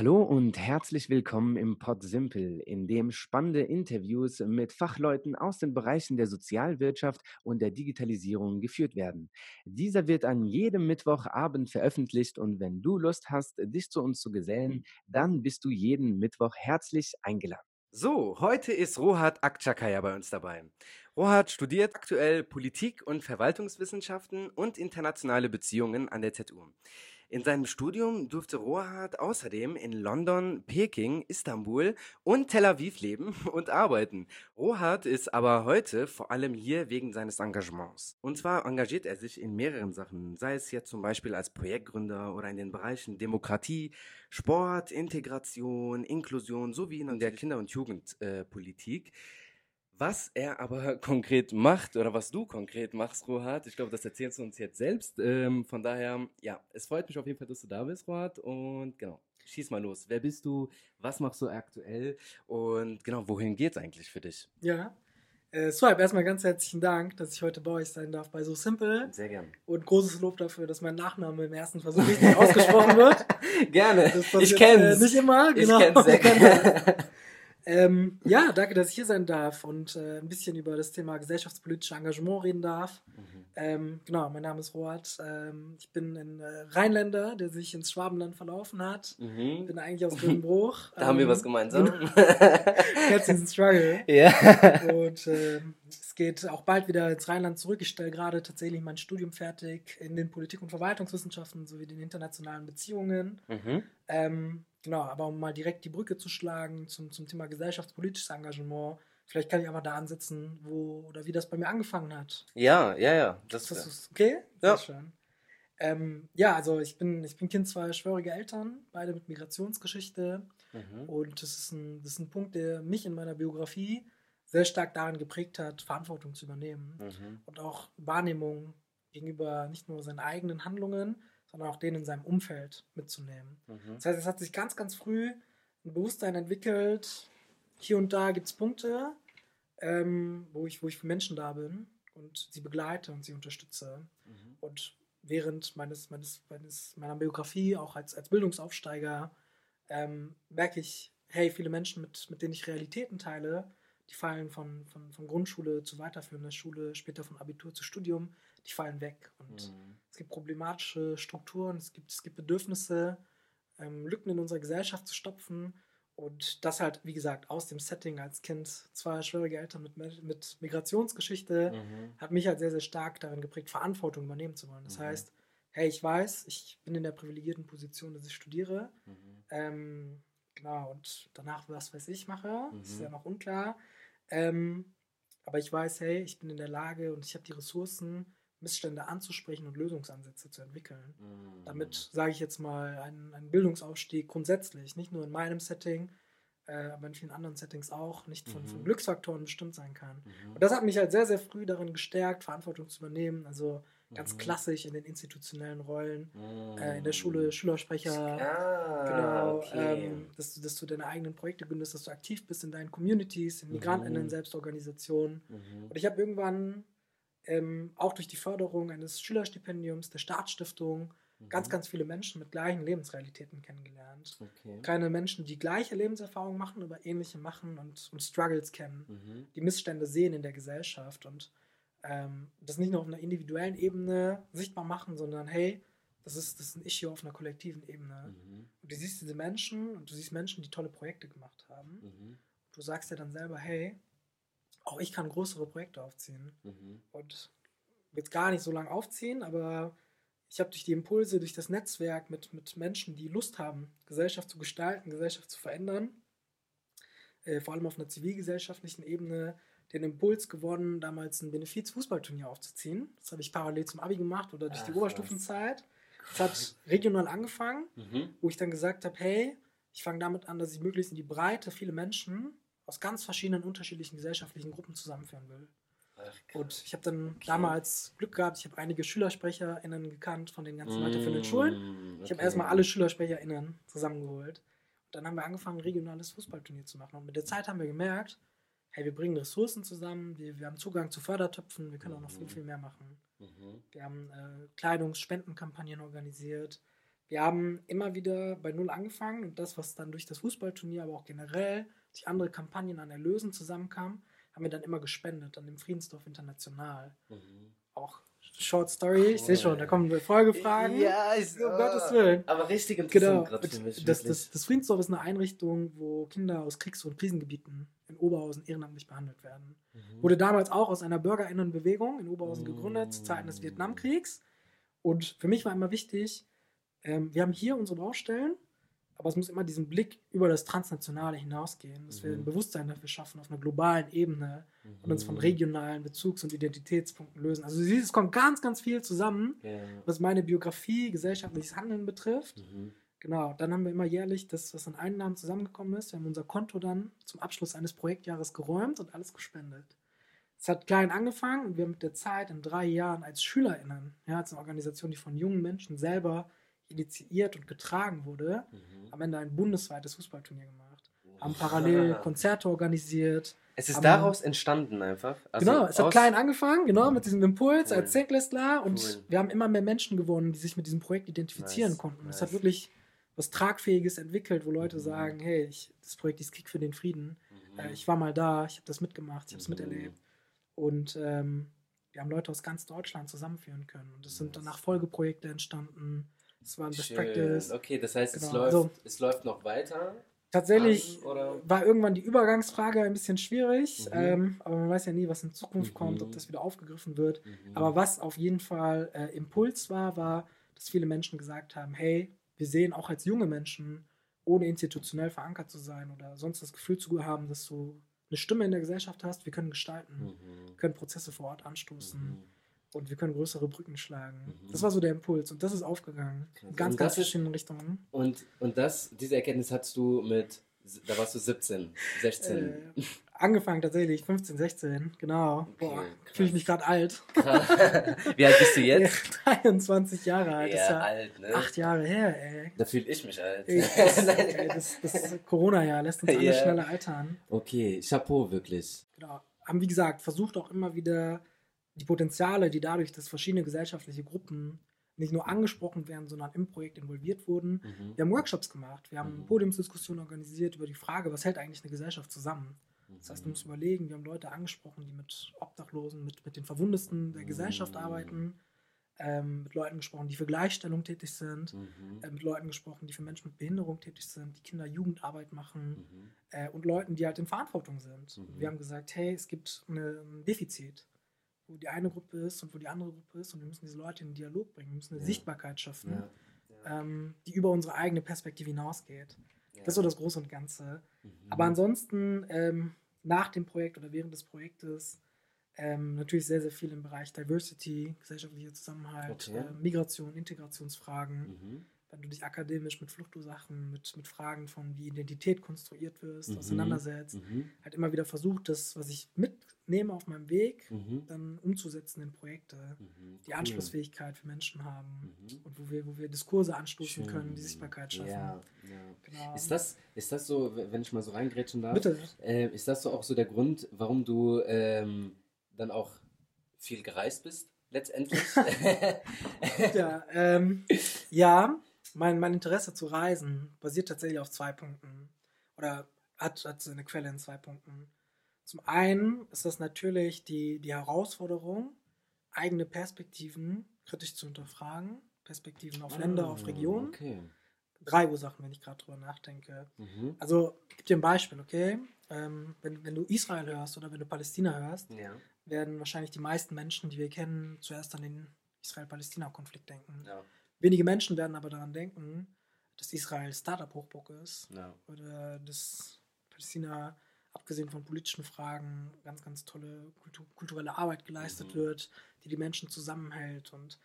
Hallo und herzlich willkommen im Pod Simple, in dem spannende Interviews mit Fachleuten aus den Bereichen der Sozialwirtschaft und der Digitalisierung geführt werden. Dieser wird an jedem Mittwochabend veröffentlicht und wenn du Lust hast, dich zu uns zu gesellen, dann bist du jeden Mittwoch herzlich eingeladen. So, heute ist Rohat Akçakaya bei uns dabei. Rohat studiert aktuell Politik und Verwaltungswissenschaften und internationale Beziehungen an der ZU. In seinem Studium durfte Rohat außerdem in London, Peking, Istanbul und Tel Aviv leben und arbeiten. Rohat ist aber heute vor allem hier wegen seines Engagements. Und zwar engagiert er sich in mehreren Sachen, sei es jetzt zum Beispiel als Projektgründer oder in den Bereichen Demokratie, Sport, Integration, Inklusion sowie in der Kinder- und Jugendpolitik. Äh, was er aber konkret macht oder was du konkret machst, Rohat, ich glaube, das erzählst du uns jetzt selbst. Ähm, von daher, ja, es freut mich auf jeden Fall, dass du da bist, Rohat. Und genau, schieß mal los. Wer bist du? Was machst du aktuell? Und genau, wohin geht's eigentlich für dich? Ja, äh, Swipe, erstmal ganz herzlichen Dank, dass ich heute bei euch sein darf bei So Simple. Sehr gern. Und großes Lob dafür, dass mein Nachname im ersten Versuch richtig ausgesprochen wird. Gerne. Ich kenn's. Äh, nicht immer, genau. Ich kenn's sehr gerne. Ähm, ja, danke, dass ich hier sein darf und äh, ein bisschen über das Thema gesellschaftspolitische Engagement reden darf. Mhm. Ähm, genau, mein Name ist Rohat. Ähm, ich bin ein äh, Rheinländer, der sich ins Schwabenland verlaufen hat. Mhm. Bin eigentlich aus Grünbruch. da haben wir was gemeinsam. Jetzt diesen Struggle. Ja. Und ähm, es geht auch bald wieder ins Rheinland zurück. Ich stelle gerade tatsächlich mein Studium fertig in den Politik- und Verwaltungswissenschaften sowie den internationalen Beziehungen. Mhm. Genau, aber um mal direkt die Brücke zu schlagen zum, zum Thema gesellschaftspolitisches Engagement, vielleicht kann ich aber da ansetzen, wo oder wie das bei mir angefangen hat. Ja, ja, ja. Das, das ist okay? Ja. Sehr schön. Ähm, ja, also ich bin, ich bin Kind zweier schwöriger Eltern, beide mit Migrationsgeschichte. Mhm. Und das ist, ein, das ist ein Punkt, der mich in meiner Biografie sehr stark darin geprägt hat, Verantwortung zu übernehmen. Mhm. Und auch Wahrnehmung gegenüber nicht nur seinen eigenen Handlungen, sondern auch den in seinem Umfeld mitzunehmen. Mhm. Das heißt, es hat sich ganz, ganz früh ein Bewusstsein entwickelt. Hier und da gibt es Punkte, ähm, wo, ich, wo ich für Menschen da bin und sie begleite und sie unterstütze. Mhm. Und während meines, meines, meines, meiner Biografie, auch als, als Bildungsaufsteiger, ähm, merke ich, hey, viele Menschen, mit, mit denen ich Realitäten teile, die fallen von, von, von Grundschule zu weiterführender Schule, später von Abitur zu Studium, die fallen weg. Und mhm. es gibt problematische Strukturen, es gibt, es gibt Bedürfnisse, ähm, Lücken in unserer Gesellschaft zu stopfen. Und das halt, wie gesagt, aus dem Setting als Kind, zwei schwierige Eltern mit, mit Migrationsgeschichte, mhm. hat mich halt sehr, sehr stark darin geprägt, Verantwortung übernehmen zu wollen. Das mhm. heißt, hey, ich weiß, ich bin in der privilegierten Position, dass ich studiere. Mhm. Ähm, genau, und danach, was weiß ich, mache, ist mhm. ja noch unklar. Ähm, aber ich weiß, hey, ich bin in der Lage und ich habe die Ressourcen, Missstände anzusprechen und Lösungsansätze zu entwickeln. Mhm. Damit sage ich jetzt mal einen, einen, Bildungsaufstieg grundsätzlich, nicht nur in meinem Setting, äh, aber in vielen anderen Settings auch, nicht von, mhm. von Glücksfaktoren bestimmt sein kann. Mhm. Und das hat mich halt sehr, sehr früh darin gestärkt, Verantwortung zu übernehmen. Also ganz mhm. klassisch in den institutionellen Rollen, äh, in der Schule mhm. Schülersprecher, ah, genau, okay. ähm, dass, du, dass du deine eigenen Projekte gründest, dass du aktiv bist in deinen Communities, in Migrantinnen, mhm. Selbstorganisationen. Mhm. Und ich habe irgendwann ähm, auch durch die Förderung eines Schülerstipendiums der Staatsstiftung mhm. ganz, ganz viele Menschen mit gleichen Lebensrealitäten kennengelernt. Okay. Keine Menschen, die gleiche Lebenserfahrungen machen, aber ähnliche machen und, und Struggles kennen, mhm. die Missstände sehen in der Gesellschaft und ähm, das nicht nur auf einer individuellen Ebene sichtbar machen, sondern hey, das ist, das ist ein Issue auf einer kollektiven Ebene. Mhm. Und du siehst diese Menschen und du siehst Menschen, die tolle Projekte gemacht haben. Mhm. Du sagst dir dann selber, hey, auch ich kann größere Projekte aufziehen. Mhm. Und jetzt gar nicht so lange aufziehen, aber ich habe durch die Impulse, durch das Netzwerk mit, mit Menschen, die Lust haben, Gesellschaft zu gestalten, Gesellschaft zu verändern, äh, vor allem auf einer zivilgesellschaftlichen Ebene, den Impuls gewonnen, damals ein Benefiz-Fußballturnier aufzuziehen. Das habe ich parallel zum Abi gemacht oder durch Ach, die Oberstufenzeit. Das hat regional angefangen, mhm. wo ich dann gesagt habe, hey, ich fange damit an, dass ich möglichst in die Breite viele Menschen aus ganz verschiedenen unterschiedlichen gesellschaftlichen Gruppen zusammenführen will. Ach, und ich habe dann okay. damals Glück gehabt, ich habe einige SchülersprecherInnen gekannt von den ganzen mm, weiterführenden Schulen. Ich habe erstmal alle SchülersprecherInnen zusammengeholt. Und dann haben wir angefangen, ein regionales Fußballturnier zu machen. Und mit der Zeit haben wir gemerkt, hey, wir bringen Ressourcen zusammen, wir, wir haben Zugang zu Fördertöpfen, wir können auch noch viel, mhm. viel mehr machen. Mhm. Wir haben äh, Kleidungsspendenkampagnen organisiert, wir haben immer wieder bei Null angefangen und das, was dann durch das Fußballturnier, aber auch generell durch andere Kampagnen an Erlösen zusammenkam, haben wir dann immer gespendet an dem Friedensdorf International. Mhm. Auch Short Story, cool. ich sehe schon, da kommen Folgefragen. Ja, ich, um oh, Gottes Willen. Aber richtig interessant genau. für mich. Das, das, das Friedensdorf ist eine Einrichtung, wo Kinder aus Kriegs- und Krisengebieten in Oberhausen ehrenamtlich behandelt werden. Mhm. Wurde damals auch aus einer Bürgerinnenbewegung in Oberhausen mhm. gegründet, zu Zeiten des Vietnamkriegs. Und für mich war immer wichtig, ähm, wir haben hier unsere Baustellen, aber es muss immer diesen Blick über das Transnationale hinausgehen, dass mhm. wir ein Bewusstsein dafür schaffen auf einer globalen Ebene mhm. und uns von mhm. regionalen Bezugs- und Identitätspunkten lösen. Also du siehst, es kommt ganz, ganz viel zusammen, ja. was meine Biografie, gesellschaftliches Handeln betrifft. Mhm. Genau, dann haben wir immer jährlich das, was an Einnahmen zusammengekommen ist. Wir haben unser Konto dann zum Abschluss eines Projektjahres geräumt und alles gespendet. Es hat klein angefangen und wir haben mit der Zeit in drei Jahren als SchülerInnen, ja, als eine Organisation, die von jungen Menschen selber initiiert und getragen wurde, mhm. am Ende ein bundesweites Fußballturnier gemacht. Haben parallel Konzerte organisiert. Es ist daraus entstanden einfach. Also genau, es hat klein angefangen, genau, mit diesem Impuls cool. als Zehntklässler und cool. wir haben immer mehr Menschen gewonnen, die sich mit diesem Projekt identifizieren nice. konnten. Es hat wirklich was Tragfähiges entwickelt, wo Leute mhm. sagen, hey, ich, das Projekt ist Krieg für den Frieden. Mhm. Äh, ich war mal da, ich habe das mitgemacht, ich habe es mhm. miterlebt. Und ähm, wir haben Leute aus ganz Deutschland zusammenführen können. Und es sind danach Folgeprojekte entstanden. Das war ein Best Practice. Okay, das heißt, genau. es, läuft, also, es läuft noch weiter. Tatsächlich an, war irgendwann die Übergangsfrage ein bisschen schwierig, mhm. ähm, aber man weiß ja nie, was in Zukunft mhm. kommt, ob das wieder aufgegriffen wird. Mhm. Aber was auf jeden Fall äh, Impuls war, war, dass viele Menschen gesagt haben, hey, wir sehen auch als junge Menschen, ohne institutionell verankert zu sein oder sonst das Gefühl zu haben, dass du eine Stimme in der Gesellschaft hast, wir können gestalten, mhm. können Prozesse vor Ort anstoßen mhm und wir können größere Brücken schlagen. Mhm. Das war so der Impuls und das ist aufgegangen. In ganz, ganz verschiedenen Richtungen. Und, und das, diese Erkenntnis hattest du mit, da warst du 17, 16. Äh, angefangen tatsächlich, 15, 16, genau. Okay, Boah, fühle ich mich gerade alt. Wie alt bist du jetzt? 23 Jahre alt. Ja, ja alt, ne? Acht Jahre her, ey. Da fühle ich mich alt. Ich, das, ey, das, das Corona-Jahr lässt uns alle yeah. schneller altern. Okay, Chapeau, wirklich. Genau. Haben, wie gesagt, versucht auch immer wieder die Potenziale, die dadurch, dass verschiedene gesellschaftliche Gruppen nicht nur angesprochen werden, sondern im Projekt involviert wurden. Mhm. Wir haben Workshops gemacht, wir haben mhm. Podiumsdiskussionen organisiert über die Frage, was hält eigentlich eine Gesellschaft zusammen. Das heißt, du musst überlegen, wir haben Leute angesprochen, die mit Obdachlosen, mit, mit den Verwundesten der Gesellschaft mhm. arbeiten, ähm, mit Leuten gesprochen, die für Gleichstellung tätig sind, mhm. äh, mit Leuten gesprochen, die für Menschen mit Behinderung tätig sind, die Kinder-Jugendarbeit machen mhm. äh, und Leuten, die halt in Verantwortung sind. Mhm. Wir haben gesagt, hey, es gibt eine, ein Defizit wo die eine Gruppe ist und wo die andere Gruppe ist und wir müssen diese Leute in den Dialog bringen, wir müssen eine ja. Sichtbarkeit schaffen, ja. Ja. Ähm, die über unsere eigene Perspektive hinausgeht. Das ist so das Große und Ganze. Mhm. Aber ansonsten ähm, nach dem Projekt oder während des Projektes ähm, natürlich sehr, sehr viel im Bereich Diversity, gesellschaftlicher Zusammenhalt, okay. äh, Migration, Integrationsfragen. Mhm wenn du dich akademisch mit Fluchtursachen, mit, mit Fragen von wie Identität konstruiert wirst, mhm. auseinandersetzt, mhm. halt immer wieder versucht, das, was ich mitnehme auf meinem Weg, mhm. dann umzusetzen in Projekte, mhm. die Anschlussfähigkeit für Menschen haben mhm. und wo wir, wo wir Diskurse anstoßen Schön. können, die Sichtbarkeit schaffen. Ja, ja. Genau. Ist, das, ist das so, wenn ich mal so reingrätschen darf, Bitte. Äh, ist das so auch so der Grund, warum du ähm, dann auch viel gereist bist? Letztendlich. ja, ähm, ja, mein, mein Interesse zu reisen basiert tatsächlich auf zwei Punkten. Oder hat, hat seine Quelle in zwei Punkten. Zum einen ist das natürlich die, die Herausforderung, eigene Perspektiven kritisch zu hinterfragen. Perspektiven auf Länder, auf ah, Regionen. Okay. Drei Ursachen, wenn ich gerade drüber nachdenke. Mhm. Also, ich gebe dir ein Beispiel, okay? Ähm, wenn, wenn du Israel hörst oder wenn du Palästina hörst, ja. werden wahrscheinlich die meisten Menschen, die wir kennen, zuerst an den Israel-Palästina-Konflikt denken. Ja. Wenige Menschen werden aber daran denken, dass Israel Startup-Hochburg ist ja. oder dass Palästina, abgesehen von politischen Fragen, ganz, ganz tolle Kultur kulturelle Arbeit geleistet mhm. wird, die die Menschen zusammenhält. Und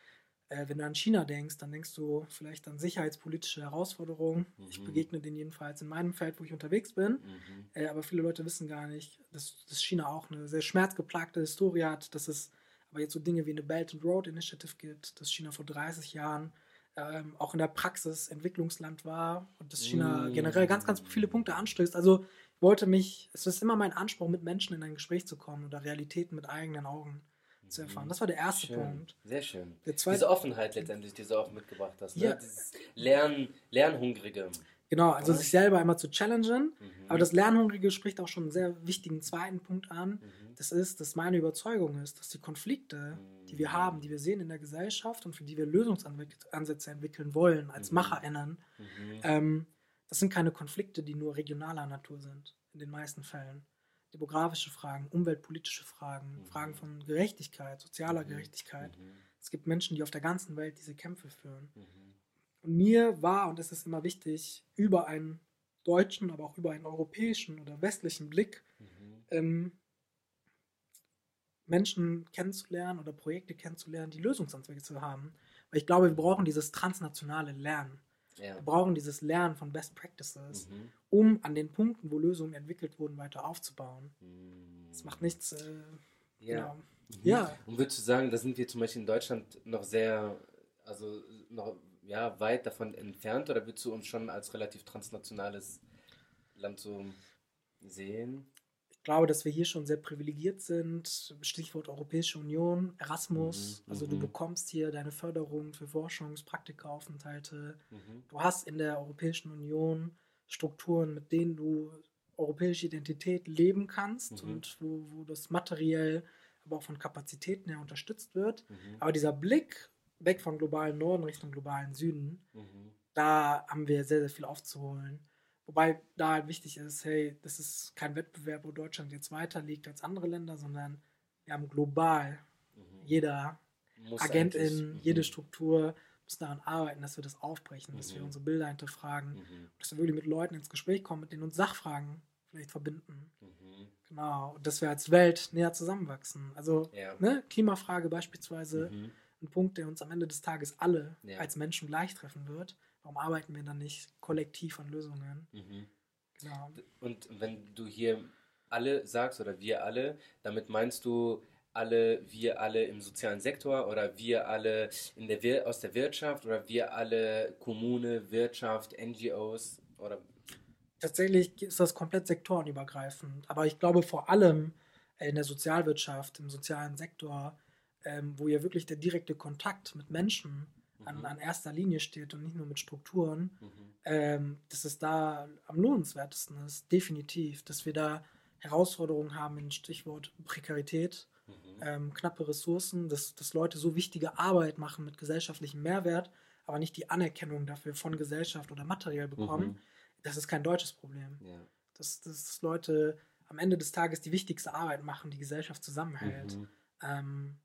äh, wenn du an China denkst, dann denkst du vielleicht an sicherheitspolitische Herausforderungen. Mhm. Ich begegne denen jedenfalls in meinem Feld, wo ich unterwegs bin. Mhm. Äh, aber viele Leute wissen gar nicht, dass, dass China auch eine sehr schmerzgeplagte Historie hat, dass es aber jetzt so Dinge wie eine Belt and Road Initiative gibt, dass China vor 30 Jahren ähm, auch in der Praxis Entwicklungsland war und dass China mm. generell ganz, ganz viele Punkte anstößt. Also ich wollte mich, es ist immer mein Anspruch, mit Menschen in ein Gespräch zu kommen oder Realitäten mit eigenen Augen zu erfahren. Das war der erste schön. Punkt. Sehr schön. diese Offenheit letztendlich, die du auch mitgebracht hast. Ne? Ja. Dieses Lern, Lernhungrige. Genau, also sich selber einmal zu challengen. Mhm. Aber das Lernhungrige spricht auch schon einen sehr wichtigen zweiten Punkt an. Mhm. Das ist, dass meine Überzeugung ist, dass die Konflikte, mhm. die wir haben, die wir sehen in der Gesellschaft und für die wir Lösungsansätze entwickeln wollen, als mhm. MacherInnen, mhm. ähm, das sind keine Konflikte, die nur regionaler Natur sind, in den meisten Fällen. Demografische Fragen, umweltpolitische Fragen, mhm. Fragen von Gerechtigkeit, sozialer Gerechtigkeit. Es gibt Menschen, die auf der ganzen Welt diese Kämpfe führen. Und mir war, und es ist immer wichtig, über einen deutschen, aber auch über einen europäischen oder westlichen Blick mhm. ähm, Menschen kennenzulernen oder Projekte kennenzulernen, die Lösungsansätze haben. Weil ich glaube, wir brauchen dieses transnationale Lernen. Ja. Wir brauchen dieses Lernen von Best Practices, mhm. um an den Punkten, wo Lösungen entwickelt wurden, weiter aufzubauen. Es mhm. macht nichts. Äh, ja. Genau. Mhm. ja. Und würdest du sagen, da sind wir zum Beispiel in Deutschland noch sehr, also noch ja, weit davon entfernt oder würdest du uns schon als relativ transnationales Land so sehen? Ich glaube, dass wir hier schon sehr privilegiert sind. Stichwort Europäische Union, Erasmus. Mhm, also du mhm. bekommst hier deine Förderung für Forschungs-, Praktikaaufenthalte. Mhm. Du hast in der Europäischen Union Strukturen, mit denen du europäische Identität leben kannst mhm. und wo, wo das materiell, aber auch von Kapazitäten her unterstützt wird. Mhm. Aber dieser Blick weg vom globalen Norden Richtung globalen Süden, mhm. da haben wir sehr, sehr viel aufzuholen. Wobei da halt wichtig ist, hey, das ist kein Wettbewerb, wo Deutschland jetzt weiter liegt als andere Länder, sondern wir haben global mhm. jeder muss Agentin, mhm. jede Struktur muss daran arbeiten, dass wir das aufbrechen, dass wir mhm. unsere Bilder hinterfragen, mhm. dass wir wirklich mit Leuten ins Gespräch kommen, mit denen uns Sachfragen vielleicht verbinden. Mhm. Genau, und dass wir als Welt näher zusammenwachsen. Also ja. ne, Klimafrage beispielsweise ein Punkt, der uns am Ende des Tages alle ja. als Menschen gleich treffen wird. Warum arbeiten wir dann nicht kollektiv an Lösungen? Mhm. Genau. Und wenn du hier alle sagst oder wir alle, damit meinst du alle, wir alle im sozialen Sektor oder wir alle in der Wir aus der Wirtschaft oder wir alle Kommune, Wirtschaft, NGOs oder Tatsächlich ist das komplett sektorenübergreifend, aber ich glaube vor allem in der Sozialwirtschaft, im sozialen Sektor ähm, wo ja wirklich der direkte Kontakt mit Menschen an, mhm. an erster Linie steht und nicht nur mit Strukturen, mhm. ähm, dass es da am lohnenswertesten ist, definitiv, dass wir da Herausforderungen haben, in Stichwort Prekarität, mhm. ähm, knappe Ressourcen, dass, dass Leute so wichtige Arbeit machen mit gesellschaftlichem Mehrwert, aber nicht die Anerkennung dafür von Gesellschaft oder materiell bekommen. Mhm. Das ist kein deutsches Problem. Ja. Dass, dass Leute am Ende des Tages die wichtigste Arbeit machen, die Gesellschaft zusammenhält. Mhm. Ähm,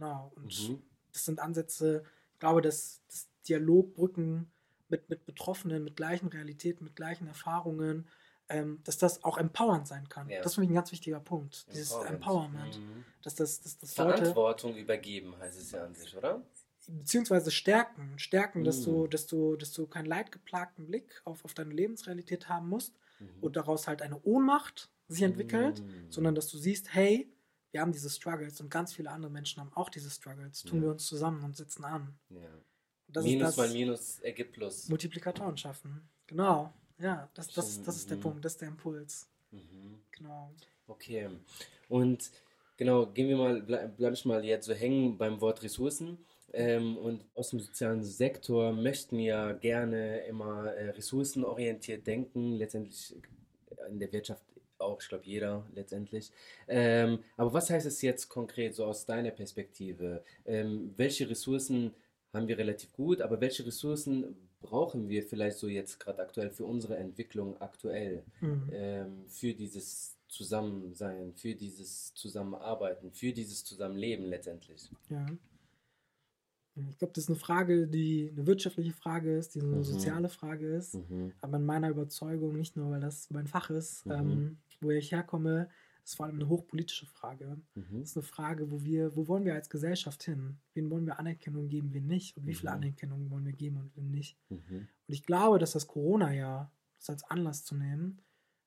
Genau. Und mhm. das sind Ansätze, ich glaube, dass, dass Dialogbrücken mit, mit Betroffenen, mit gleichen Realitäten, mit gleichen Erfahrungen, ähm, dass das auch empowernd sein kann. Ja. Das ist für mich ein ganz wichtiger Punkt. Empowerment. Dieses Empowerment. Mhm. Dass das, dass das Verantwortung Leute, übergeben heißt es ja an sich, oder? Beziehungsweise stärken. Stärken, mhm. dass, du, dass, du, dass du keinen leidgeplagten Blick auf, auf deine Lebensrealität haben musst mhm. und daraus halt eine Ohnmacht sich entwickelt, mhm. sondern dass du siehst, hey, wir haben diese Struggles und ganz viele andere Menschen haben auch diese Struggles. Tun ja. wir uns zusammen und sitzen an. Ja. minus mal Minus ergibt Plus. Multiplikatoren schaffen. Genau. Ja, das, das, das ist der mhm. Punkt, das ist der Impuls. Mhm. Genau. Okay. Und genau, gehen wir mal, bleib, bleib ich mal jetzt so hängen beim Wort Ressourcen. Ähm, und aus dem sozialen Sektor möchten ja gerne immer äh, ressourcenorientiert denken. Letztendlich in der Wirtschaft auch, ich glaube, jeder letztendlich. Ähm, aber was heißt es jetzt konkret, so aus deiner Perspektive? Ähm, welche Ressourcen haben wir relativ gut, aber welche Ressourcen brauchen wir vielleicht so jetzt gerade aktuell für unsere Entwicklung aktuell, mhm. ähm, für dieses Zusammensein, für dieses Zusammenarbeiten, für dieses Zusammenleben letztendlich? Ja. Ich glaube, das ist eine Frage, die eine wirtschaftliche Frage ist, die eine mhm. soziale Frage ist. Mhm. Aber in meiner Überzeugung, nicht nur, weil das mein Fach ist, mhm. ähm, wo ich herkomme, ist vor allem eine hochpolitische Frage. Mhm. Das ist eine Frage, wo wir, wo wollen wir als Gesellschaft hin? Wen wollen wir Anerkennung geben, wen nicht? Und wie viel mhm. Anerkennung wollen wir geben und wen nicht? Mhm. Und ich glaube, dass das Corona-Jahr, das als Anlass zu nehmen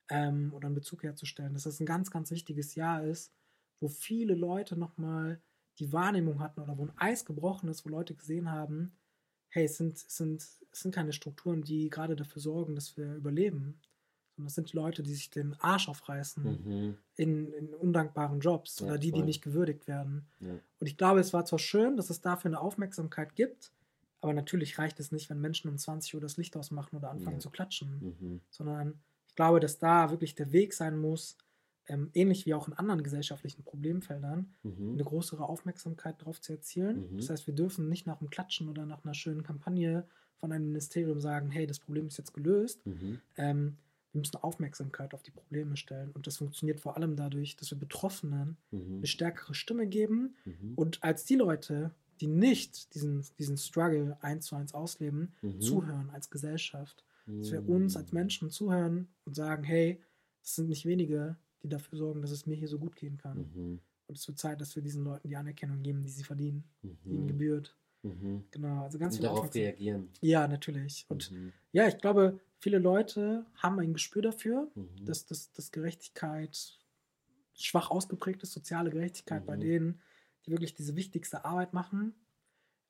ähm, oder einen Bezug herzustellen, dass das ein ganz, ganz wichtiges Jahr ist, wo viele Leute nochmal die Wahrnehmung hatten oder wo ein Eis gebrochen ist, wo Leute gesehen haben, hey, es sind, es sind, es sind keine Strukturen, die gerade dafür sorgen, dass wir überleben, sondern das sind Leute, die sich den Arsch aufreißen mhm. in, in, undankbaren Jobs ja, oder die, voll. die nicht gewürdigt werden. Ja. Und ich glaube, es war zwar schön, dass es dafür eine Aufmerksamkeit gibt, aber natürlich reicht es nicht, wenn Menschen um 20 Uhr das Licht ausmachen oder anfangen ja. zu klatschen, mhm. sondern ich glaube, dass da wirklich der Weg sein muss, ähm, ähnlich wie auch in anderen gesellschaftlichen Problemfeldern, mhm. eine größere Aufmerksamkeit darauf zu erzielen. Mhm. Das heißt, wir dürfen nicht nach einem Klatschen oder nach einer schönen Kampagne von einem Ministerium sagen, hey, das Problem ist jetzt gelöst. Mhm. Ähm, wir müssen Aufmerksamkeit auf die Probleme stellen. Und das funktioniert vor allem dadurch, dass wir Betroffenen mhm. eine stärkere Stimme geben mhm. und als die Leute, die nicht diesen, diesen Struggle eins zu eins ausleben, mhm. zuhören als Gesellschaft. Dass wir uns als Menschen zuhören und sagen, hey, es sind nicht wenige, die dafür sorgen, dass es mir hier so gut gehen kann. Mhm. Und es wird Zeit, dass wir diesen Leuten die Anerkennung geben, die sie verdienen, mhm. die ihnen gebührt. Mhm. Genau, also ganz Und darauf reagieren. Ja, natürlich. Und mhm. ja, ich glaube, viele Leute haben ein Gespür dafür, mhm. dass, dass, dass Gerechtigkeit schwach ausgeprägt ist, soziale Gerechtigkeit bei mhm. denen, die wirklich diese wichtigste Arbeit machen.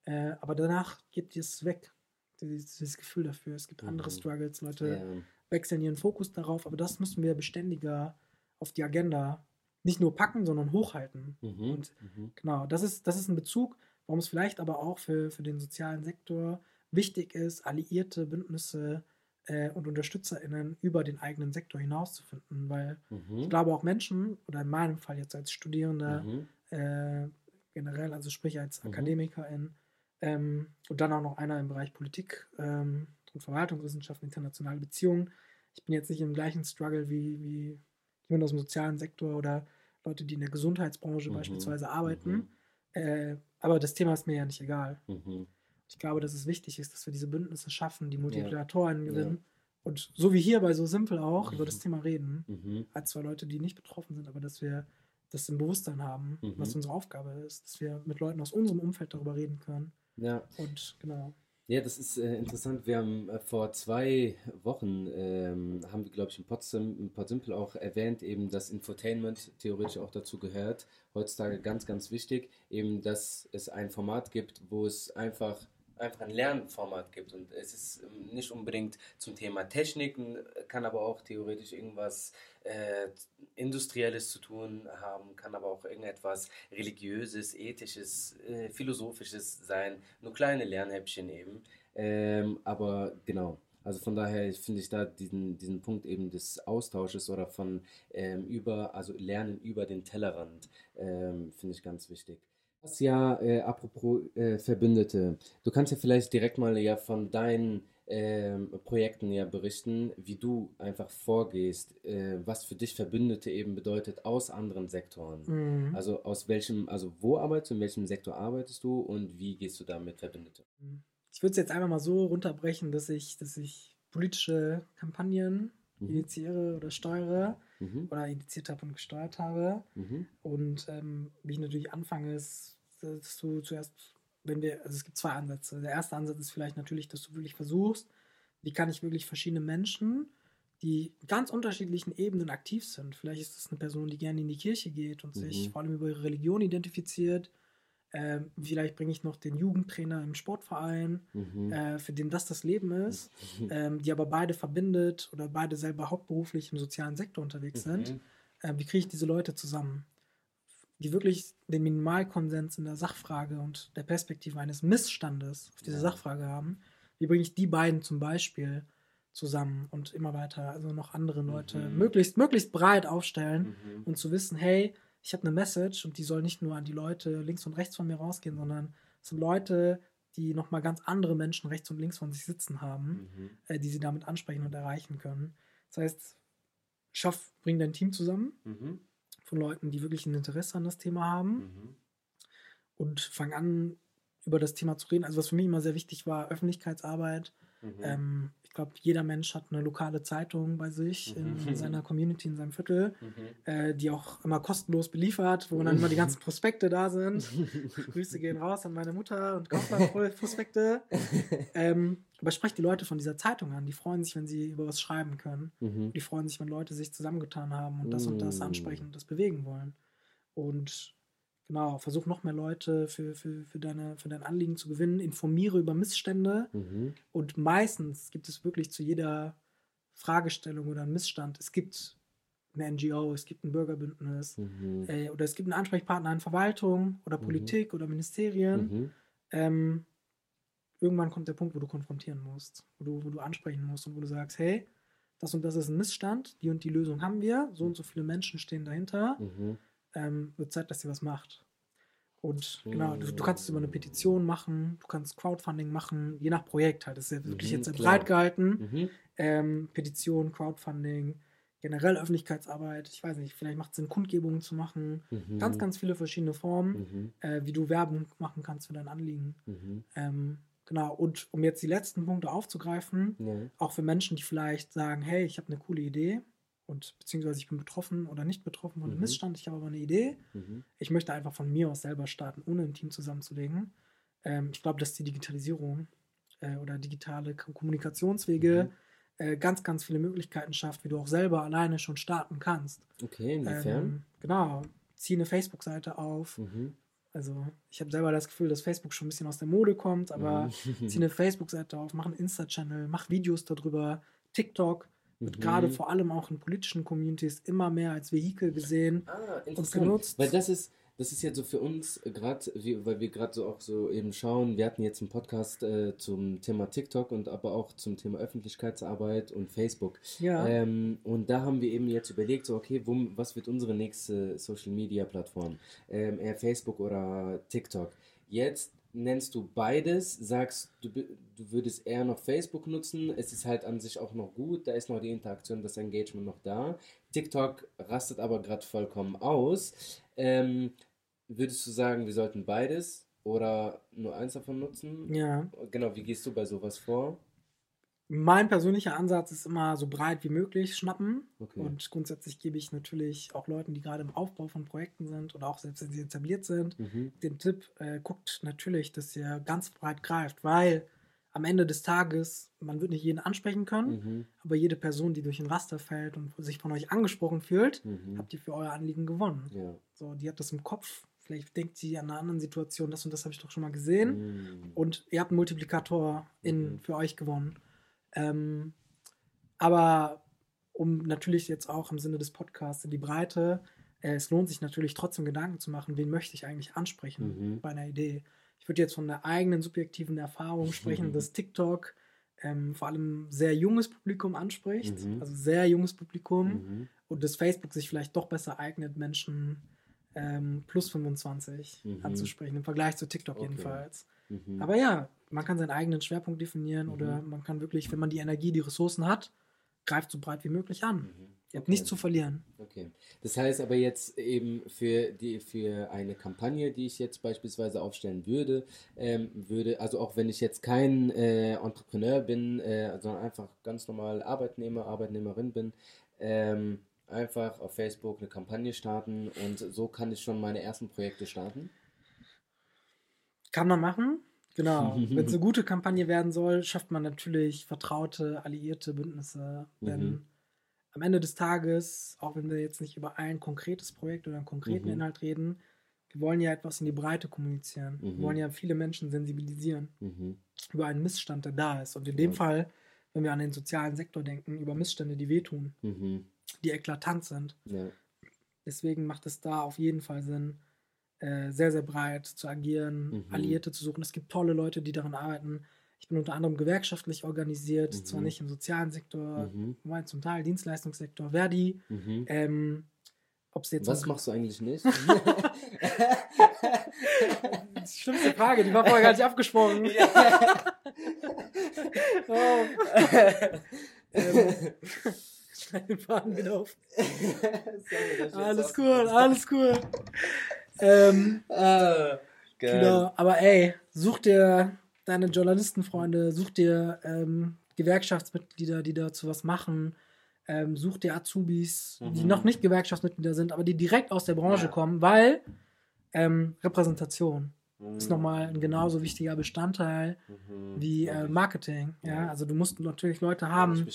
Äh, aber danach geht es weg, dieses, dieses, Gefühl dafür. Es gibt andere mhm. Struggles, Leute ja. wechseln ihren Fokus darauf, aber das müssen wir beständiger auf die Agenda nicht nur packen, sondern hochhalten. Mhm, und genau, das ist, das ist ein Bezug, warum es vielleicht aber auch für, für den sozialen Sektor wichtig ist, alliierte Bündnisse äh, und UnterstützerInnen über den eigenen Sektor hinaus zu finden, weil mhm. ich glaube auch Menschen, oder in meinem Fall jetzt als Studierende, mhm. äh, generell, also sprich als mhm. Akademikerin, ähm, und dann auch noch einer im Bereich Politik ähm, und Verwaltungswissenschaften, internationale Beziehungen. Ich bin jetzt nicht im gleichen Struggle wie, wie jemand aus dem sozialen Sektor oder Leute, die in der Gesundheitsbranche mhm. beispielsweise arbeiten. Mhm. Äh, aber das Thema ist mir ja nicht egal. Mhm. Ich glaube, dass es wichtig ist, dass wir diese Bündnisse schaffen, die Multiplikatoren ja. gewinnen. Ja. Und so wie hier bei So Simpel auch, über das mhm. Thema reden, mhm. als zwei Leute, die nicht betroffen sind, aber dass wir das im Bewusstsein haben, was mhm. unsere Aufgabe ist, dass wir mit Leuten aus unserem Umfeld darüber reden können. Ja. Und genau. Ja, das ist äh, interessant. Wir haben äh, vor zwei Wochen, ähm, haben wir, glaube ich, in Potsdam, in Podsimple auch erwähnt, eben, dass Infotainment theoretisch auch dazu gehört. Heutzutage ganz, ganz wichtig, eben, dass es ein Format gibt, wo es einfach einfach ein Lernformat gibt. Und es ist nicht unbedingt zum Thema Technik, kann aber auch theoretisch irgendwas äh, Industrielles zu tun haben, kann aber auch irgendetwas Religiöses, Ethisches, äh, Philosophisches sein. Nur kleine Lernhäppchen eben. Ähm, aber genau. Also von daher finde ich da diesen, diesen Punkt eben des Austausches oder von ähm, über, also Lernen über den Tellerrand, ähm, finde ich ganz wichtig. Das ja, äh, apropos äh, Verbündete, du kannst ja vielleicht direkt mal ja von deinen ähm, Projekten ja berichten, wie du einfach vorgehst, äh, was für dich Verbündete eben bedeutet aus anderen Sektoren. Mhm. Also aus welchem, also wo arbeitest du, in welchem Sektor arbeitest du und wie gehst du da mit Verbündete? Ich würde es jetzt einfach mal so runterbrechen, dass ich, dass ich politische Kampagnen mhm. Initiiere oder steuere mhm. oder initiiert habe und gesteuert habe. Mhm. Und ähm, wie ich natürlich anfange, ist, dass du zuerst, wenn wir, also es gibt zwei Ansätze. Der erste Ansatz ist vielleicht natürlich, dass du wirklich versuchst, wie kann ich wirklich verschiedene Menschen, die ganz unterschiedlichen Ebenen aktiv sind. Vielleicht ist es eine Person, die gerne in die Kirche geht und mhm. sich vor allem über ihre Religion identifiziert. Ähm, vielleicht bringe ich noch den Jugendtrainer im Sportverein, mhm. äh, für den das das Leben ist, mhm. ähm, die aber beide verbindet oder beide selber hauptberuflich im sozialen Sektor unterwegs mhm. sind. Äh, wie kriege ich diese Leute zusammen? Die wirklich den Minimalkonsens in der Sachfrage und der Perspektive eines Missstandes auf diese ja. Sachfrage haben. Wie bringe ich die beiden zum Beispiel zusammen und immer weiter, also noch andere Leute mhm. möglichst, möglichst breit aufstellen mhm. und zu wissen, hey, ich habe eine Message und die soll nicht nur an die Leute links und rechts von mir rausgehen, sondern es sind Leute, die nochmal ganz andere Menschen rechts und links von sich sitzen haben, mhm. äh, die sie damit ansprechen und erreichen können. Das heißt, schaff, bring dein Team zusammen mhm. von Leuten, die wirklich ein Interesse an das Thema haben mhm. und fang an, über das Thema zu reden. Also was für mich immer sehr wichtig war, Öffentlichkeitsarbeit. Mhm. Ähm, ich glaube, jeder Mensch hat eine lokale Zeitung bei sich mhm. in, in, seiner Community, in seinem Viertel, mhm. äh, die auch immer kostenlos beliefert, wo dann immer die ganzen Prospekte da sind. Grüße gehen raus an meine Mutter und Kaufland-Prospekte. ähm, aber sprecht die Leute von dieser Zeitung an. Die freuen sich, wenn sie über was schreiben können. Mhm. Die freuen sich, wenn Leute sich zusammengetan haben und das und das mm. ansprechen und das bewegen wollen. Und Genau, versuch noch mehr Leute für, für, für, deine, für dein Anliegen zu gewinnen, informiere über Missstände mhm. und meistens gibt es wirklich zu jeder Fragestellung oder einen Missstand. Es gibt eine NGO, es gibt ein Bürgerbündnis mhm. äh, oder es gibt einen Ansprechpartner in Verwaltung oder mhm. Politik oder Ministerien. Mhm. Ähm, irgendwann kommt der Punkt, wo du konfrontieren musst, wo du, wo du ansprechen musst und wo du sagst, hey, das und das ist ein Missstand, die und die Lösung haben wir, so und so viele Menschen stehen dahinter, mhm. Ähm, wird Zeit, dass ihr was macht. Und genau, du, du, kannst es über eine Petition machen, du kannst Crowdfunding machen, je nach Projekt halt. Das ist ja wirklich mhm, jetzt sehr breit gehalten. Mhm. Ähm, Petition, Crowdfunding, generell Öffentlichkeitsarbeit, ich weiß nicht, vielleicht macht es Sinn, Kundgebungen zu machen. Mhm. Ganz, ganz viele verschiedene Formen, mhm. äh, wie du Werbung machen kannst für dein Anliegen. Mhm. Ähm, genau, und um jetzt die letzten Punkte aufzugreifen, auch für Menschen, die vielleicht sagen, hey, ich habe eine coole Idee, und beziehungsweise ich bin betroffen oder nicht betroffen von einem mhm. Missstand, ich habe aber eine Idee. Mhm. Ich möchte einfach von mir aus selber starten, ohne ein Team zusammenzulegen. Ähm, ich glaube, dass die Digitalisierung äh, oder digitale Kommunikationswege mhm. äh, ganz, ganz viele Möglichkeiten schafft, wie du auch selber alleine schon starten kannst. Okay, inwiefern? Ähm, genau, zieh eine Facebook-Seite auf. Mhm. Also ich habe selber das Gefühl, dass Facebook schon ein bisschen aus der Mode kommt, aber mhm. zieh eine Facebook-Seite auf, mach einen Insta-Channel, mach Videos darüber, TikTok wird mhm. gerade vor allem auch in politischen Communities immer mehr als Vehikel gesehen ah, und genutzt. Weil das ist, das ist jetzt so für uns gerade, weil wir gerade so auch so eben schauen, wir hatten jetzt einen Podcast äh, zum Thema TikTok und aber auch zum Thema Öffentlichkeitsarbeit und Facebook. Ja. Ähm, und da haben wir eben jetzt überlegt, so okay, wo, was wird unsere nächste Social Media Plattform? Ähm, eher Facebook oder TikTok? Jetzt nennst du beides, sagst du, du würdest eher noch Facebook nutzen, es ist halt an sich auch noch gut, da ist noch die Interaktion, das Engagement noch da. TikTok rastet aber gerade vollkommen aus. Ähm, würdest du sagen, wir sollten beides oder nur eins davon nutzen? Ja. Genau, wie gehst du bei sowas vor? Mein persönlicher Ansatz ist immer so breit wie möglich schnappen. Okay. Und grundsätzlich gebe ich natürlich auch Leuten, die gerade im Aufbau von Projekten sind oder auch selbst wenn sie etabliert sind, mhm. den Tipp, äh, guckt natürlich, dass ihr ganz breit greift, weil am Ende des Tages, man wird nicht jeden ansprechen können, mhm. aber jede Person, die durch ein Raster fällt und sich von euch angesprochen fühlt, mhm. habt ihr für euer Anliegen gewonnen. Ja. So, die hat das im Kopf. Vielleicht denkt sie an einer anderen Situation, das und das habe ich doch schon mal gesehen. Mhm. Und ihr habt einen Multiplikator in, für euch gewonnen. Ähm, aber um natürlich jetzt auch im Sinne des Podcasts in die Breite, äh, es lohnt sich natürlich trotzdem Gedanken zu machen, wen möchte ich eigentlich ansprechen mhm. bei einer Idee. Ich würde jetzt von der eigenen subjektiven Erfahrung sprechen, mhm. dass TikTok ähm, vor allem sehr junges Publikum anspricht, mhm. also sehr junges Publikum mhm. und dass Facebook sich vielleicht doch besser eignet, Menschen ähm, plus 25 mhm. anzusprechen, im Vergleich zu TikTok okay. jedenfalls. Mhm. Aber ja, man kann seinen eigenen Schwerpunkt definieren mhm. oder man kann wirklich, wenn man die Energie, die Ressourcen hat, greift so breit wie möglich an. Mhm. Ihr habt okay. nichts zu verlieren. Okay. Das heißt aber jetzt eben für die für eine Kampagne, die ich jetzt beispielsweise aufstellen würde, ähm, würde, also auch wenn ich jetzt kein äh, Entrepreneur bin, äh, sondern einfach ganz normal Arbeitnehmer, Arbeitnehmerin bin, ähm, einfach auf Facebook eine Kampagne starten und so kann ich schon meine ersten Projekte starten. Kann man machen. Genau. Wenn es eine gute Kampagne werden soll, schafft man natürlich vertraute, alliierte Bündnisse. Denn mhm. am Ende des Tages, auch wenn wir jetzt nicht über ein konkretes Projekt oder einen konkreten mhm. Inhalt reden, wir wollen ja etwas in die Breite kommunizieren. Mhm. Wir wollen ja viele Menschen sensibilisieren mhm. über einen Missstand, der da ist. Und in dem. Fall, wenn wir an den sozialen Sektor denken, über Missstände, die wehtun, mhm. die eklatant sind. Ja. Deswegen macht es da auf jeden Fall Sinn, äh, sehr, sehr breit zu agieren, mhm. Alliierte zu suchen. Es gibt tolle Leute, die daran arbeiten. Ich bin unter anderem gewerkschaftlich organisiert, mhm. zwar nicht im sozialen Sektor, mhm. zum Teil Dienstleistungssektor, Verdi. Mhm. Ähm, ob's jetzt Was machst du eigentlich nicht? die schlimmste Frage, die war vorher gar nicht abgesprochen. oh. ähm, schneid den Faden wieder auf. Sorry, alles cool, alles cool. Ähm, ah. Genau, aber ey, such dir deine Journalistenfreunde, such dir ähm, Gewerkschaftsmitglieder, die dazu was machen. Ähm, such dir Azubis, mhm. die noch nicht Gewerkschaftsmitglieder sind, aber die direkt aus der Branche ja. kommen, weil ähm, Repräsentation mhm. ist nochmal ein genauso wichtiger Bestandteil mhm. wie äh, Marketing. Ja? Also du musst natürlich Leute haben,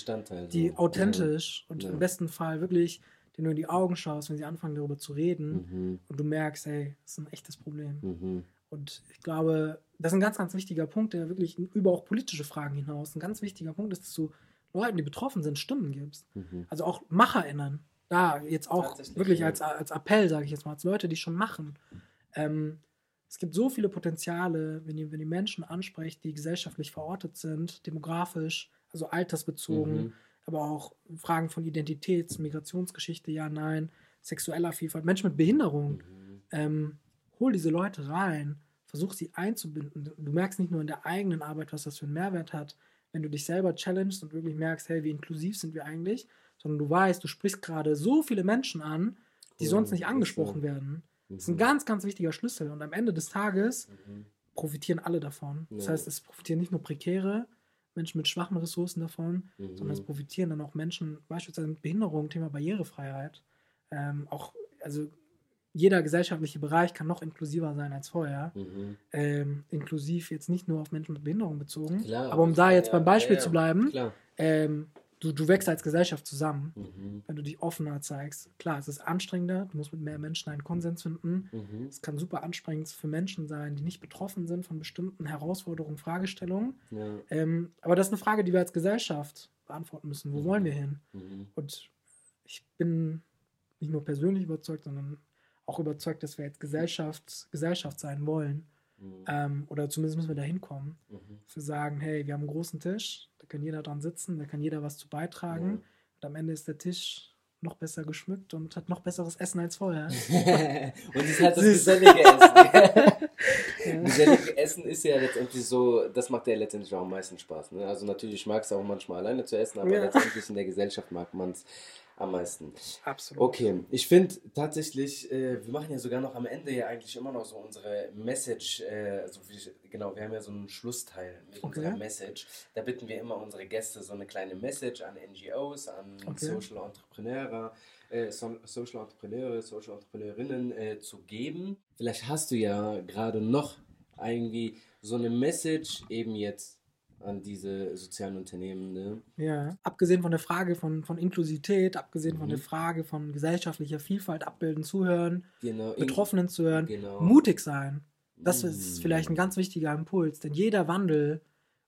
die authentisch und ja. im besten Fall wirklich denen du in die Augen schaust, wenn sie anfangen darüber zu reden mhm. und du merkst, hey, das ist ein echtes Problem. Mhm. Und ich glaube, das ist ein ganz, ganz wichtiger Punkt, der wirklich über auch politische Fragen hinaus ein ganz wichtiger Punkt ist, dass du Leuten, die betroffen sind, Stimmen gibst. Mhm. Also auch MacherInnen. Da jetzt auch wirklich als, als Appell, sage ich jetzt mal, als Leute, die schon machen. Ähm, es gibt so viele Potenziale, wenn ihr, wenn ihr Menschen ansprecht, die gesellschaftlich verortet sind, demografisch, also altersbezogen, mhm. Aber auch Fragen von Identitäts-, Migrationsgeschichte, ja, nein, sexueller Vielfalt, Menschen mit Behinderung. Mhm. Ähm, hol diese Leute rein, versuch sie einzubinden. Du merkst nicht nur in der eigenen Arbeit, was das für einen Mehrwert hat, wenn du dich selber challengest und wirklich merkst, hey, wie inklusiv sind wir eigentlich, sondern du weißt, du sprichst gerade so viele Menschen an, die cool. sonst nicht angesprochen werden. Das ist ein mhm. ganz, ganz wichtiger Schlüssel. Und am Ende des Tages mhm. profitieren alle davon. Das heißt, es profitieren nicht nur prekäre Menschen mit schwachen Ressourcen davon, mhm. sondern es profitieren dann auch Menschen, beispielsweise mit Behinderung, Thema Barrierefreiheit. Ähm, auch, also jeder gesellschaftliche Bereich kann noch inklusiver sein als vorher. Mhm. Ähm, inklusiv jetzt nicht nur auf Menschen mit Behinderung bezogen. Klar, aber um da jetzt ja, beim Beispiel ja, ja, zu bleiben, ähm, du, du wächst als Gesellschaft zusammen, mhm. wenn du dich offener zeigst. Klar, es ist anstrengender, du musst mit mehr Menschen einen Konsens finden. Mhm. Es kann super anstrengend für Menschen sein, die nicht betroffen sind von bestimmten Herausforderungen, Fragestellungen. Ja. Ähm, aber das ist eine Frage, die wir als Gesellschaft beantworten müssen. Wo mhm. wollen wir hin? Mhm. Und ich bin nicht nur persönlich überzeugt, sondern auch überzeugt, dass wir jetzt Gesellschaft, Gesellschaft sein wollen. Mhm. Ähm, oder zumindest müssen wir da hinkommen. Mhm. Wir sagen, hey, wir haben einen großen Tisch, da kann jeder dran sitzen, da kann jeder was zu beitragen. Mhm. Und am Ende ist der Tisch noch besser geschmückt und hat noch besseres Essen als vorher. und es hat das gesellige Essen. gesellige Essen ist ja letztendlich so, das macht ja letztendlich auch am meisten Spaß. Ne? Also natürlich mag es auch manchmal alleine zu essen, aber ja. letztendlich in der Gesellschaft mag man es am meisten. Absolut. Okay, ich finde tatsächlich, äh, wir machen ja sogar noch am Ende ja eigentlich immer noch so unsere Message, äh, also wie, genau, wir haben ja so einen Schlussteil mit okay. unserer Message. Da bitten wir immer unsere Gäste so eine kleine Message an NGOs, an okay. Social Entrepreneure, äh, Social Entrepreneure, Social Entrepreneurinnen äh, zu geben. Vielleicht hast du ja gerade noch irgendwie so eine Message eben jetzt an diese sozialen Unternehmen. Ne? Ja, abgesehen von der Frage von, von Inklusivität, abgesehen mhm. von der mhm. Frage von gesellschaftlicher Vielfalt, abbilden, zuhören, genau. Betroffenen zuhören, genau. mutig sein. Das mhm. ist vielleicht ein ganz wichtiger Impuls, denn jeder Wandel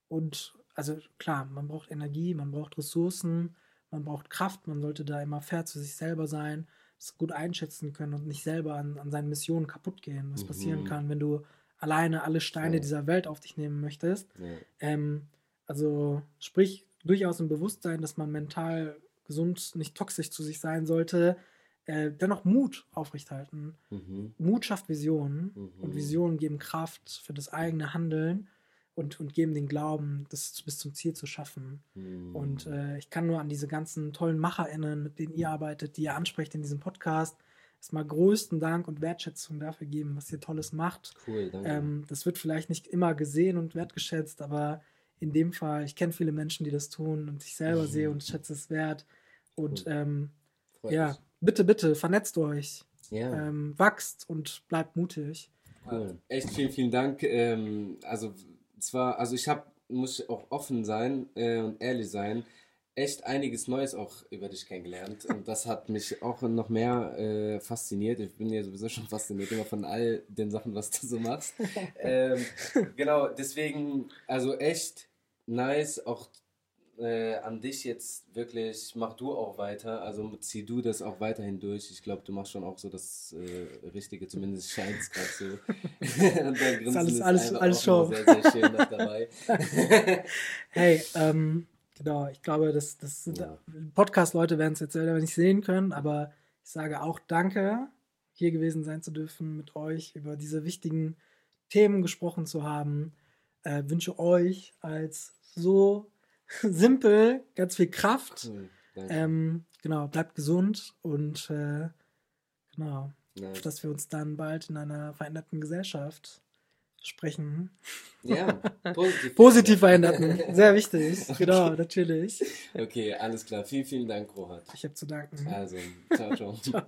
und also klar, man braucht Energie, man braucht Ressourcen, man braucht Kraft, man sollte da immer fair zu sich selber sein, das gut einschätzen können und nicht selber an, an seinen Missionen kaputt gehen, was mhm. passieren kann, wenn du alleine alle Steine ja. dieser Welt auf dich nehmen möchtest. Ja. Ähm, also sprich durchaus im Bewusstsein, dass man mental gesund, nicht toxisch zu sich sein sollte, äh, dennoch Mut aufrechthalten. Mhm. Mut schafft Visionen mhm. und Visionen geben Kraft für das eigene Handeln und, und geben den Glauben, das bis zum Ziel zu schaffen. Mhm. Und äh, ich kann nur an diese ganzen tollen MacherInnen, mit denen ihr arbeitet, die ihr ansprecht in diesem Podcast, erstmal größten Dank und Wertschätzung dafür geben, was ihr Tolles macht. Cool, danke. Ähm, das wird vielleicht nicht immer gesehen und wertgeschätzt, aber in dem Fall, ich kenne viele Menschen, die das tun und ich selber mhm. sehe und schätze es wert. Und cool. ähm, ja, mich. bitte, bitte, vernetzt euch, ja. ähm, wachst und bleibt mutig. Cool. Echt vielen, vielen Dank. Ähm, also zwar, also ich habe, muss auch offen sein äh, und ehrlich sein echt einiges Neues auch über dich kennengelernt und das hat mich auch noch mehr äh, fasziniert. Ich bin ja sowieso schon fasziniert immer von all den Sachen, was du so machst. ähm, genau, deswegen, also echt nice, auch äh, an dich jetzt wirklich, mach du auch weiter, also zieh du das auch weiterhin durch. Ich glaube, du machst schon auch so das äh, Richtige, zumindest scheint es gerade so. und dein Grinsen ist alles, ist alles, alles Show. sehr, sehr schön dabei. hey, ähm, Genau, ich glaube, das, das ja. Podcast-Leute werden es jetzt selber nicht sehen können, aber ich sage auch Danke, hier gewesen sein zu dürfen, mit euch über diese wichtigen Themen gesprochen zu haben. Äh, wünsche euch als so simpel ganz viel Kraft. Cool, ähm, genau, bleibt gesund und äh, genau, nice. dass wir uns dann bald in einer veränderten Gesellschaft sprechen. Ja, positiv. positiv veränderten. Sehr wichtig. Okay. Genau, natürlich. Okay, alles klar. Vielen, vielen Dank, Rohat. Ich habe zu danken. Also, ciao, ciao. ciao.